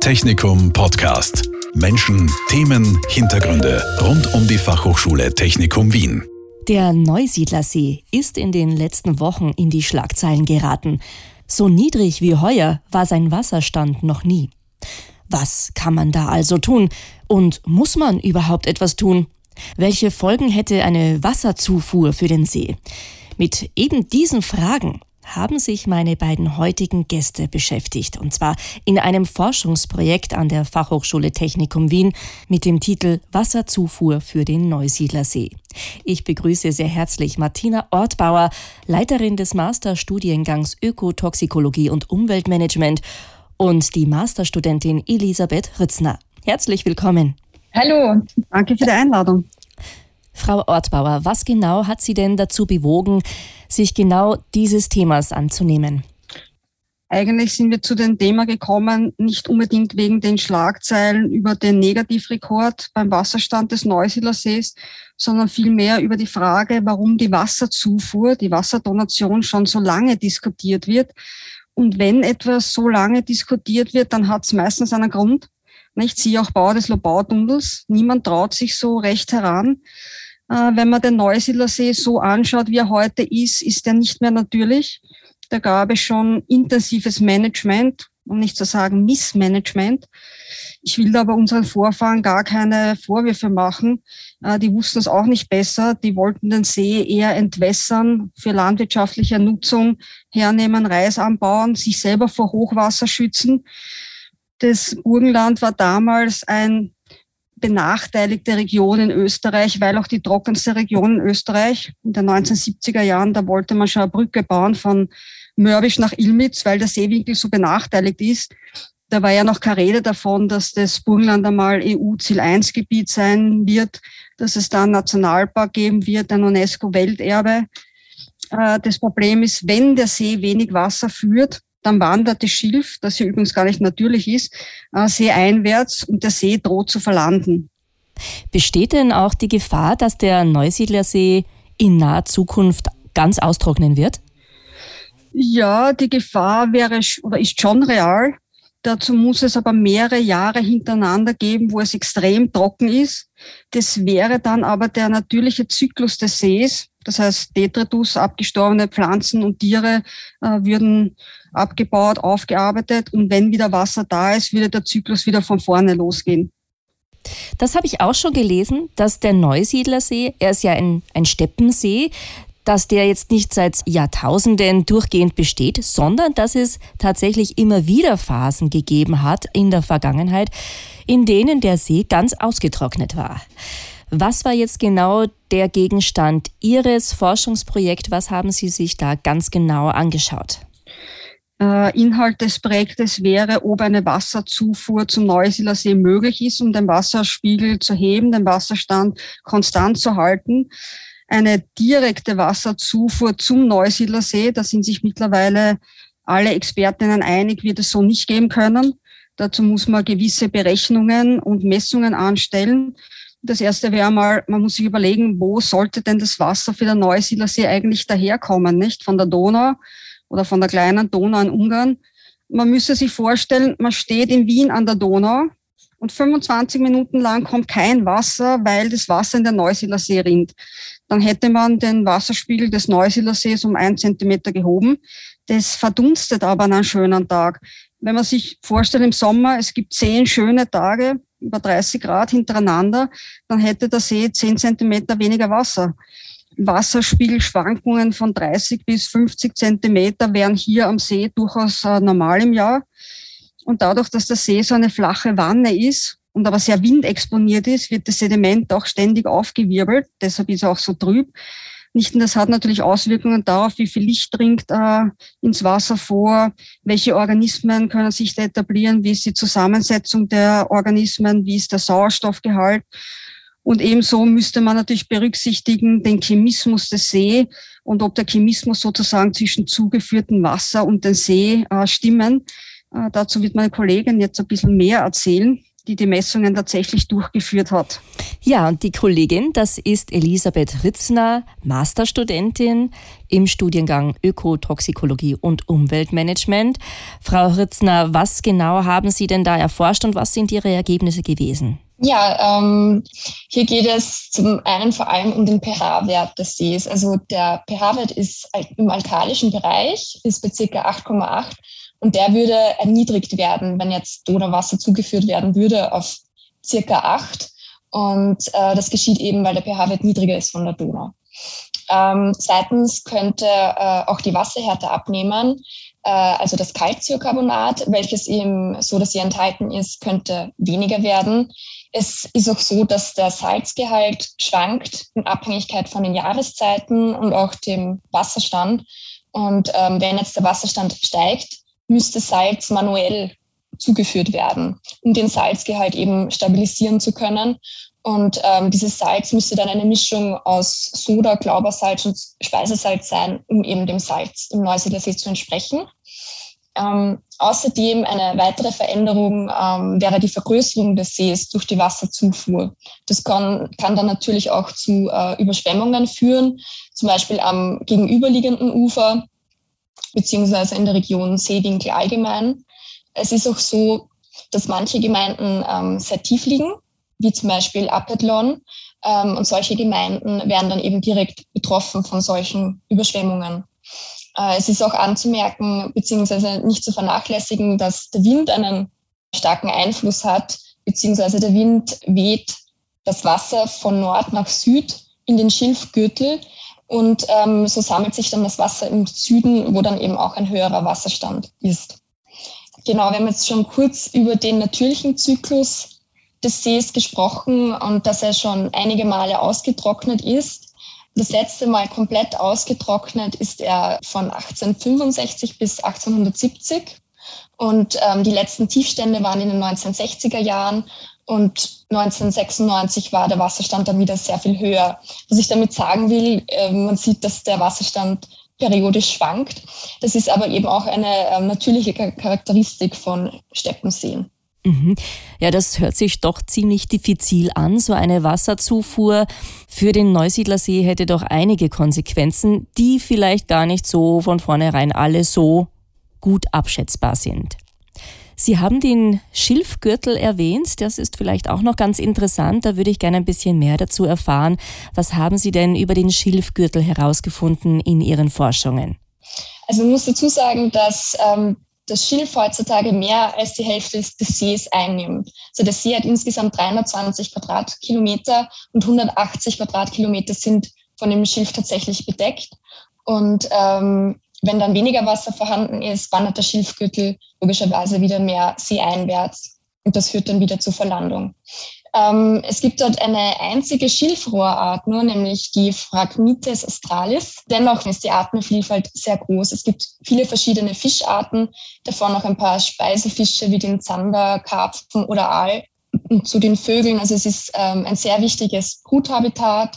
Technikum Podcast. Menschen, Themen, Hintergründe rund um die Fachhochschule Technikum Wien. Der Neusiedlersee ist in den letzten Wochen in die Schlagzeilen geraten. So niedrig wie heuer war sein Wasserstand noch nie. Was kann man da also tun? Und muss man überhaupt etwas tun? Welche Folgen hätte eine Wasserzufuhr für den See? Mit eben diesen Fragen haben sich meine beiden heutigen Gäste beschäftigt, und zwar in einem Forschungsprojekt an der Fachhochschule Technikum Wien mit dem Titel Wasserzufuhr für den Neusiedlersee. Ich begrüße sehr herzlich Martina Ortbauer, Leiterin des Masterstudiengangs Ökotoxikologie und Umweltmanagement und die Masterstudentin Elisabeth Rützner. Herzlich willkommen. Hallo, danke für die Einladung. Frau Ortbauer, was genau hat Sie denn dazu bewogen, sich genau dieses Themas anzunehmen? Eigentlich sind wir zu dem Thema gekommen, nicht unbedingt wegen den Schlagzeilen über den Negativrekord beim Wasserstand des Neusiedlersees, sondern vielmehr über die Frage, warum die Wasserzufuhr, die Wasserdonation schon so lange diskutiert wird. Und wenn etwas so lange diskutiert wird, dann hat es meistens einen Grund. Nicht? Siehe auch Bau des Lobautunnels. Niemand traut sich so recht heran. Äh, wenn man den Neusiedlersee so anschaut, wie er heute ist, ist er nicht mehr natürlich. Da gab es schon intensives Management, um nicht zu sagen Missmanagement. Ich will aber unseren Vorfahren gar keine Vorwürfe machen. Äh, die wussten es auch nicht besser. Die wollten den See eher entwässern, für landwirtschaftliche Nutzung hernehmen, Reis anbauen, sich selber vor Hochwasser schützen. Das Burgenland war damals ein benachteiligte Region in Österreich, weil auch die trockenste Region in Österreich in den 1970er Jahren, da wollte man schon eine Brücke bauen von Mörbisch nach Ilmitz, weil der Seewinkel so benachteiligt ist. Da war ja noch keine Rede davon, dass das Burgenland einmal EU-Ziel 1 Gebiet sein wird, dass es da einen Nationalpark geben wird, ein UNESCO-Welterbe. Äh, das Problem ist, wenn der See wenig Wasser führt, dann wandert das Schilf, das ja übrigens gar nicht natürlich ist, äh, seeeinwärts und der See droht zu verlanden. Besteht denn auch die Gefahr, dass der Neusiedlersee in naher Zukunft ganz austrocknen wird? Ja, die Gefahr wäre oder ist schon real. Dazu muss es aber mehrere Jahre hintereinander geben, wo es extrem trocken ist. Das wäre dann aber der natürliche Zyklus des Sees. Das heißt, Detritus, abgestorbene Pflanzen und Tiere äh, würden abgebaut, aufgearbeitet und wenn wieder Wasser da ist, würde der Zyklus wieder von vorne losgehen. Das habe ich auch schon gelesen, dass der Neusiedlersee, er ist ja ein, ein Steppensee, dass der jetzt nicht seit Jahrtausenden durchgehend besteht, sondern dass es tatsächlich immer wieder Phasen gegeben hat in der Vergangenheit, in denen der See ganz ausgetrocknet war. Was war jetzt genau der Gegenstand Ihres Forschungsprojekts? Was haben Sie sich da ganz genau angeschaut? Äh, Inhalt des Projektes wäre, ob eine Wasserzufuhr zum Neusiedler See möglich ist, um den Wasserspiegel zu heben, den Wasserstand konstant zu halten. Eine direkte Wasserzufuhr zum Neusiedler See, da sind sich mittlerweile alle Expertinnen einig, wird es so nicht geben können. Dazu muss man gewisse Berechnungen und Messungen anstellen. Das erste wäre mal, man muss sich überlegen, wo sollte denn das Wasser für den Neusiedler See eigentlich daherkommen, nicht? Von der Donau oder von der kleinen Donau in Ungarn. Man müsse sich vorstellen, man steht in Wien an der Donau und 25 Minuten lang kommt kein Wasser, weil das Wasser in den Neusiedler See rinnt. Dann hätte man den Wasserspiegel des Neusiedler Sees um ein Zentimeter gehoben. Das verdunstet aber an einem schönen Tag. Wenn man sich vorstellt im Sommer, es gibt zehn schöne Tage, über 30 Grad hintereinander, dann hätte der See zehn Zentimeter weniger Wasser. Wasserspiegelschwankungen von 30 bis 50 Zentimeter wären hier am See durchaus äh, normal im Jahr. Und dadurch, dass der See so eine flache Wanne ist und aber sehr windexponiert ist, wird das Sediment auch ständig aufgewirbelt. Deshalb ist er auch so trüb. Nicht nur das hat natürlich Auswirkungen darauf, wie viel Licht dringt äh, ins Wasser vor, welche Organismen können sich da etablieren, wie ist die Zusammensetzung der Organismen, wie ist der Sauerstoffgehalt und ebenso müsste man natürlich berücksichtigen den Chemismus des See und ob der Chemismus sozusagen zwischen zugeführtem Wasser und dem See äh, stimmen. Äh, dazu wird meine Kollegin jetzt ein bisschen mehr erzählen. Die die Messungen tatsächlich durchgeführt hat. Ja, und die Kollegin, das ist Elisabeth Ritzner, Masterstudentin im Studiengang Ökotoxikologie und Umweltmanagement. Frau Ritzner, was genau haben Sie denn da erforscht und was sind Ihre Ergebnisse gewesen? Ja, ähm, hier geht es zum einen vor allem um den pH-Wert des Sees. Also der pH-Wert ist im alkalischen Bereich, ist bei ca. 8,8 und der würde erniedrigt werden, wenn jetzt Donauwasser zugeführt werden würde auf circa 8. Und äh, das geschieht eben, weil der pH-Wert niedriger ist von der Donau. Ähm, zweitens könnte äh, auch die Wasserhärte abnehmen. Äh, also das Calciocarbonat, welches eben so, dass sie enthalten ist, könnte weniger werden. Es ist auch so, dass der Salzgehalt schwankt in Abhängigkeit von den Jahreszeiten und auch dem Wasserstand. Und ähm, wenn jetzt der Wasserstand steigt, müsste Salz manuell zugeführt werden, um den Salzgehalt eben stabilisieren zu können. Und ähm, dieses Salz müsste dann eine Mischung aus Soda, Glaubersalz und Speisesalz sein, um eben dem Salz im Neusiedler See zu entsprechen. Ähm, außerdem eine weitere Veränderung ähm, wäre die Vergrößerung des Sees durch die Wasserzufuhr. Das kann, kann dann natürlich auch zu äh, Überschwemmungen führen, zum Beispiel am gegenüberliegenden Ufer beziehungsweise in der Region Seewinkel allgemein. Es ist auch so, dass manche Gemeinden ähm, sehr tief liegen, wie zum Beispiel Apethlon. Ähm, und solche Gemeinden werden dann eben direkt betroffen von solchen Überschwemmungen. Äh, es ist auch anzumerken, beziehungsweise nicht zu vernachlässigen, dass der Wind einen starken Einfluss hat, beziehungsweise der Wind weht das Wasser von Nord nach Süd in den Schilfgürtel und ähm, so sammelt sich dann das Wasser im Süden, wo dann eben auch ein höherer Wasserstand ist. Genau, wir haben jetzt schon kurz über den natürlichen Zyklus des Sees gesprochen und dass er schon einige Male ausgetrocknet ist. Das letzte Mal komplett ausgetrocknet ist er von 1865 bis 1870. Und ähm, die letzten Tiefstände waren in den 1960er Jahren und 1996 war der Wasserstand dann wieder sehr viel höher. Was ich damit sagen will, ähm, man sieht, dass der Wasserstand periodisch schwankt. Das ist aber eben auch eine ähm, natürliche Charakteristik von Steppenseen. Mhm. Ja, das hört sich doch ziemlich diffizil an. So eine Wasserzufuhr für den Neusiedlersee hätte doch einige Konsequenzen, die vielleicht gar nicht so von vornherein alle so gut abschätzbar sind. Sie haben den Schilfgürtel erwähnt. Das ist vielleicht auch noch ganz interessant. Da würde ich gerne ein bisschen mehr dazu erfahren. Was haben Sie denn über den Schilfgürtel herausgefunden in Ihren Forschungen? Also man muss dazu sagen, dass ähm, das Schilf heutzutage mehr als die Hälfte des, Sees einnimmt. Also der See hat insgesamt 320 Quadratkilometer und 180 Quadratkilometer sind von dem Schilf tatsächlich bedeckt. Und ähm, wenn dann weniger Wasser vorhanden ist, wandert der Schilfgürtel logischerweise wieder mehr seeeinwärts und das führt dann wieder zur Verlandung. Ähm, es gibt dort eine einzige Schilfrohrart nur, nämlich die Phragmites australis. Dennoch ist die Artenvielfalt sehr groß. Es gibt viele verschiedene Fischarten, davon noch ein paar Speisefische wie den Zander, Karpfen oder Aal. Und zu den Vögeln, also es ist ähm, ein sehr wichtiges Bruthabitat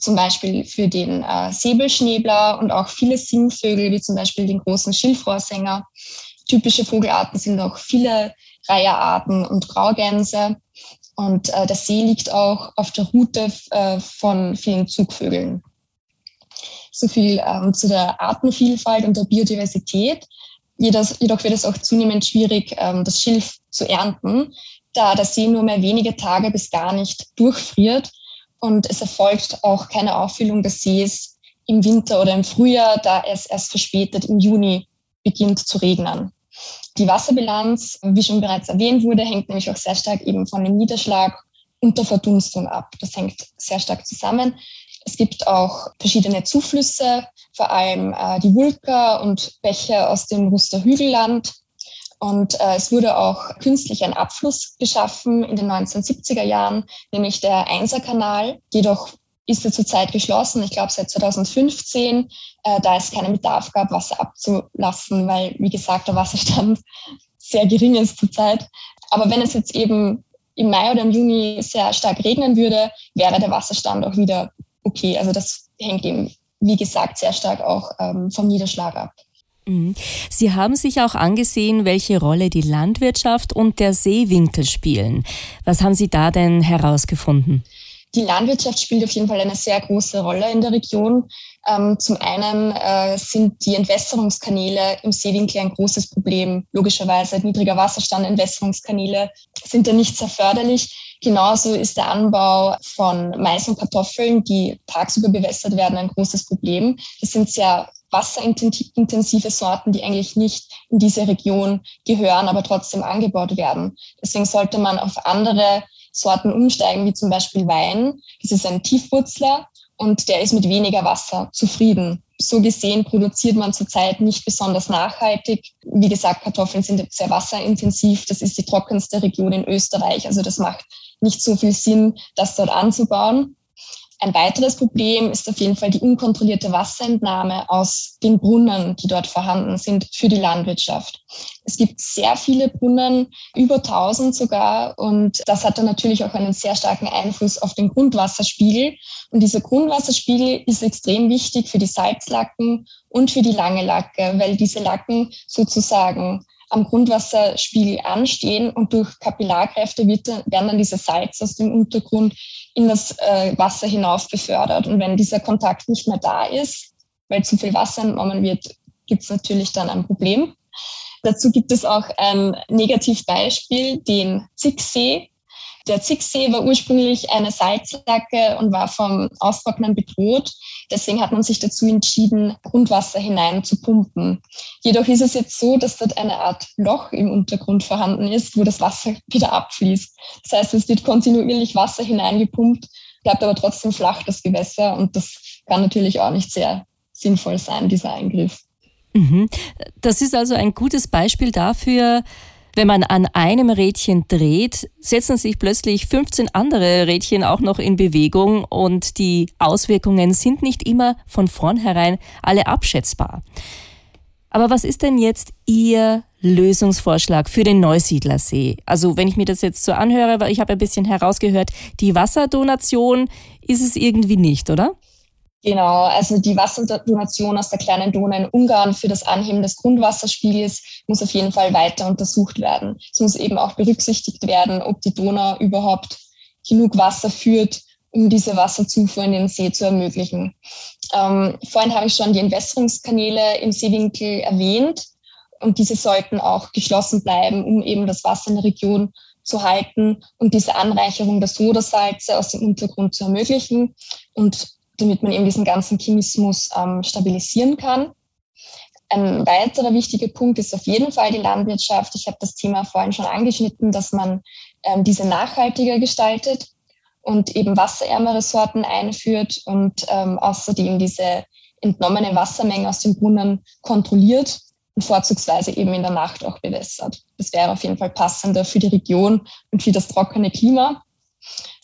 zum Beispiel für den äh, Säbelschnäbler und auch viele Singvögel, wie zum Beispiel den großen Schilfrohrsänger. Typische Vogelarten sind auch viele Reiherarten und Graugänse. Und äh, der See liegt auch auf der Route äh, von vielen Zugvögeln. So viel ähm, zu der Artenvielfalt und der Biodiversität. Jedoch, jedoch wird es auch zunehmend schwierig, ähm, das Schilf zu ernten, da der See nur mehr wenige Tage bis gar nicht durchfriert und es erfolgt auch keine Auffüllung des Sees im Winter oder im Frühjahr, da es erst verspätet im Juni beginnt zu regnen. Die Wasserbilanz, wie schon bereits erwähnt wurde, hängt nämlich auch sehr stark eben von dem Niederschlag und der Verdunstung ab. Das hängt sehr stark zusammen. Es gibt auch verschiedene Zuflüsse, vor allem äh, die Wulka und Bäche aus dem Ruster Hügelland, und äh, es wurde auch künstlich ein Abfluss geschaffen in den 1970er Jahren, nämlich der Einserkanal. Jedoch ist er zurzeit geschlossen, ich glaube seit 2015, äh, da es keinen Bedarf gab, Wasser abzulassen, weil, wie gesagt, der Wasserstand sehr gering ist zurzeit. Aber wenn es jetzt eben im Mai oder im Juni sehr stark regnen würde, wäre der Wasserstand auch wieder okay. Also das hängt eben, wie gesagt, sehr stark auch ähm, vom Niederschlag ab. Mhm. Sie haben sich auch angesehen, welche Rolle die Landwirtschaft und der Seewinkel spielen. Was haben Sie da denn herausgefunden? Die Landwirtschaft spielt auf jeden Fall eine sehr große Rolle in der Region. Ähm, zum einen äh, sind die Entwässerungskanäle im Seewinkel ein großes Problem. Logischerweise niedriger Wasserstand, Entwässerungskanäle sind da nicht sehr förderlich. Genauso ist der Anbau von Mais und Kartoffeln, die tagsüber bewässert werden, ein großes Problem. Das sind sehr wasserintensive Sorten, die eigentlich nicht in diese Region gehören, aber trotzdem angebaut werden. Deswegen sollte man auf andere Sorten umsteigen, wie zum Beispiel Wein. Das ist ein Tiefwurzler und der ist mit weniger Wasser zufrieden. So gesehen produziert man zurzeit nicht besonders nachhaltig. Wie gesagt, Kartoffeln sind sehr wasserintensiv. Das ist die trockenste Region in Österreich. Also das macht nicht so viel Sinn, das dort anzubauen. Ein weiteres Problem ist auf jeden Fall die unkontrollierte Wasserentnahme aus den Brunnen, die dort vorhanden sind für die Landwirtschaft. Es gibt sehr viele Brunnen, über 1000 sogar, und das hat dann natürlich auch einen sehr starken Einfluss auf den Grundwasserspiegel. Und dieser Grundwasserspiegel ist extrem wichtig für die Salzlacken und für die lange Lacke, weil diese Lacken sozusagen am Grundwasserspiegel anstehen und durch Kapillarkräfte wird, werden dann diese Salze aus dem Untergrund in das äh, Wasser hinauf befördert. Und wenn dieser Kontakt nicht mehr da ist, weil zu viel Wasser entnommen wird, gibt es natürlich dann ein Problem. Dazu gibt es auch ein Negativbeispiel, den Zicksee. Der Zicksee war ursprünglich eine Salzlacke und war vom Austrocknen bedroht. Deswegen hat man sich dazu entschieden, Grundwasser hinein zu pumpen. Jedoch ist es jetzt so, dass dort eine Art Loch im Untergrund vorhanden ist, wo das Wasser wieder abfließt. Das heißt, es wird kontinuierlich Wasser hineingepumpt, bleibt aber trotzdem flach, das Gewässer. Und das kann natürlich auch nicht sehr sinnvoll sein, dieser Eingriff. Mhm. Das ist also ein gutes Beispiel dafür, wenn man an einem Rädchen dreht, setzen sich plötzlich 15 andere Rädchen auch noch in Bewegung und die Auswirkungen sind nicht immer von vornherein alle abschätzbar. Aber was ist denn jetzt Ihr Lösungsvorschlag für den Neusiedlersee? Also wenn ich mir das jetzt so anhöre, weil ich habe ein bisschen herausgehört, die Wasserdonation ist es irgendwie nicht, oder? Genau, also die Wasserdonation aus der kleinen Donau in Ungarn für das Anheben des Grundwasserspiegels muss auf jeden Fall weiter untersucht werden. Es muss eben auch berücksichtigt werden, ob die Donau überhaupt genug Wasser führt, um diese Wasserzufuhr in den See zu ermöglichen. Ähm, vorhin habe ich schon die Entwässerungskanäle im Seewinkel erwähnt und diese sollten auch geschlossen bleiben, um eben das Wasser in der Region zu halten und diese Anreicherung der Sodasalze aus dem Untergrund zu ermöglichen. Und damit man eben diesen ganzen Chemismus ähm, stabilisieren kann. Ein weiterer wichtiger Punkt ist auf jeden Fall die Landwirtschaft. Ich habe das Thema vorhin schon angeschnitten, dass man ähm, diese nachhaltiger gestaltet und eben wasserärmere Sorten einführt und ähm, außerdem diese entnommene Wassermenge aus dem Brunnen kontrolliert und vorzugsweise eben in der Nacht auch bewässert. Das wäre auf jeden Fall passender für die Region und für das trockene Klima.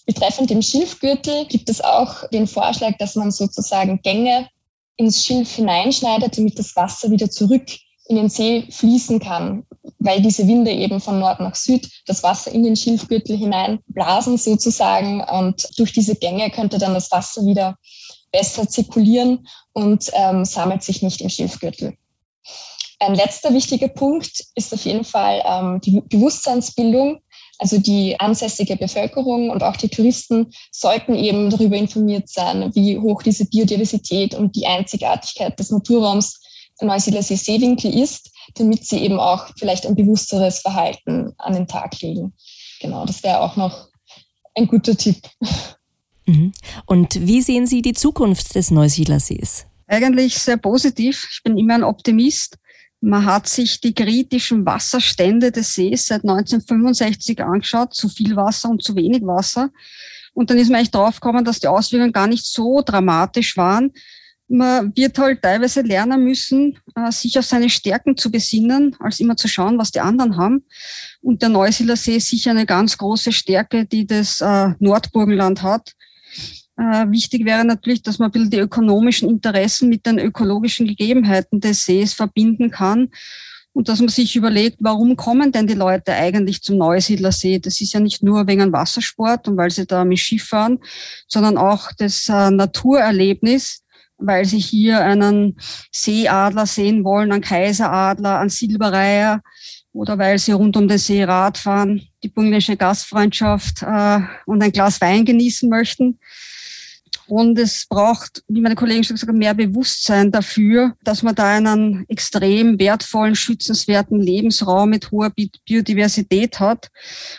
Betreffend dem Schilfgürtel gibt es auch den Vorschlag, dass man sozusagen Gänge ins Schilf hineinschneidet, damit das Wasser wieder zurück in den See fließen kann, weil diese Winde eben von Nord nach Süd das Wasser in den Schilfgürtel hineinblasen sozusagen und durch diese Gänge könnte dann das Wasser wieder besser zirkulieren und ähm, sammelt sich nicht im Schilfgürtel. Ein letzter wichtiger Punkt ist auf jeden Fall ähm, die Bewusstseinsbildung. Also die ansässige Bevölkerung und auch die Touristen sollten eben darüber informiert sein, wie hoch diese Biodiversität und die Einzigartigkeit des Naturraums Neusiedler See Seewinkel ist, damit sie eben auch vielleicht ein bewussteres Verhalten an den Tag legen. Genau, das wäre auch noch ein guter Tipp. Mhm. Und wie sehen Sie die Zukunft des Neusiedlersees? Eigentlich sehr positiv. Ich bin immer ein Optimist. Man hat sich die kritischen Wasserstände des Sees seit 1965 angeschaut, zu viel Wasser und zu wenig Wasser. Und dann ist man echt draufgekommen, dass die Auswirkungen gar nicht so dramatisch waren. Man wird halt teilweise lernen müssen, äh, sich auf seine Stärken zu besinnen, als immer zu schauen, was die anderen haben. Und der Neusiedler See ist sicher eine ganz große Stärke, die das äh, Nordburgenland hat. Äh, wichtig wäre natürlich, dass man ein bisschen die ökonomischen Interessen mit den ökologischen Gegebenheiten des Sees verbinden kann und dass man sich überlegt, warum kommen denn die Leute eigentlich zum Neusiedlersee? Das ist ja nicht nur wegen Wassersport und weil sie da mit Schiff fahren, sondern auch das äh, Naturerlebnis, weil sie hier einen Seeadler sehen wollen, einen Kaiseradler, einen Silberreiher oder weil sie rund um den See Rad fahren, die burgenländische Gastfreundschaft äh, und ein Glas Wein genießen möchten. Und es braucht, wie meine Kollegen schon gesagt haben, mehr Bewusstsein dafür, dass man da einen extrem wertvollen, schützenswerten Lebensraum mit hoher Biodiversität hat.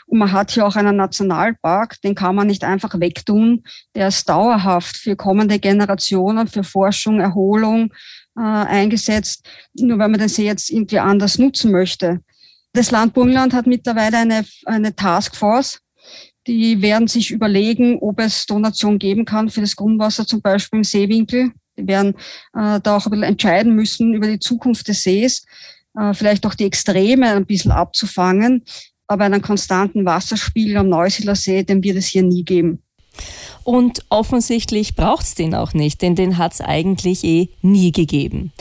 Und man hat hier auch einen Nationalpark, den kann man nicht einfach wegtun. Der ist dauerhaft für kommende Generationen, für Forschung, Erholung äh, eingesetzt, nur weil man den See jetzt irgendwie anders nutzen möchte. Das Land Burgenland hat mittlerweile eine, eine Taskforce, die werden sich überlegen, ob es Donation geben kann für das Grundwasser, zum Beispiel im Seewinkel. Die werden äh, da auch ein bisschen entscheiden müssen über die Zukunft des Sees, äh, vielleicht auch die Extreme ein bisschen abzufangen. Aber einen konstanten Wasserspiegel am Neusiedler See, den wird es hier nie geben. Und offensichtlich braucht es den auch nicht, denn den hat es eigentlich eh nie gegeben.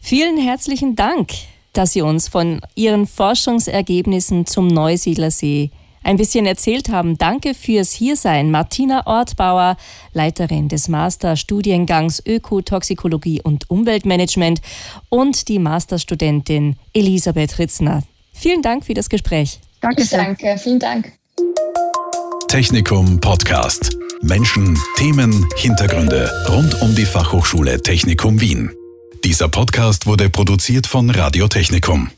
Vielen herzlichen Dank, dass Sie uns von Ihren Forschungsergebnissen zum Neusiedlersee ein bisschen erzählt haben. Danke fürs Hiersein, Martina Ortbauer, Leiterin des Masterstudiengangs Ökotoxikologie und Umweltmanagement und die Masterstudentin Elisabeth Ritzner. Vielen Dank für das Gespräch. Danke. Danke, vielen Dank. Technikum Podcast. Menschen, Themen, Hintergründe rund um die Fachhochschule Technikum Wien. Dieser Podcast wurde produziert von Radio Technikum.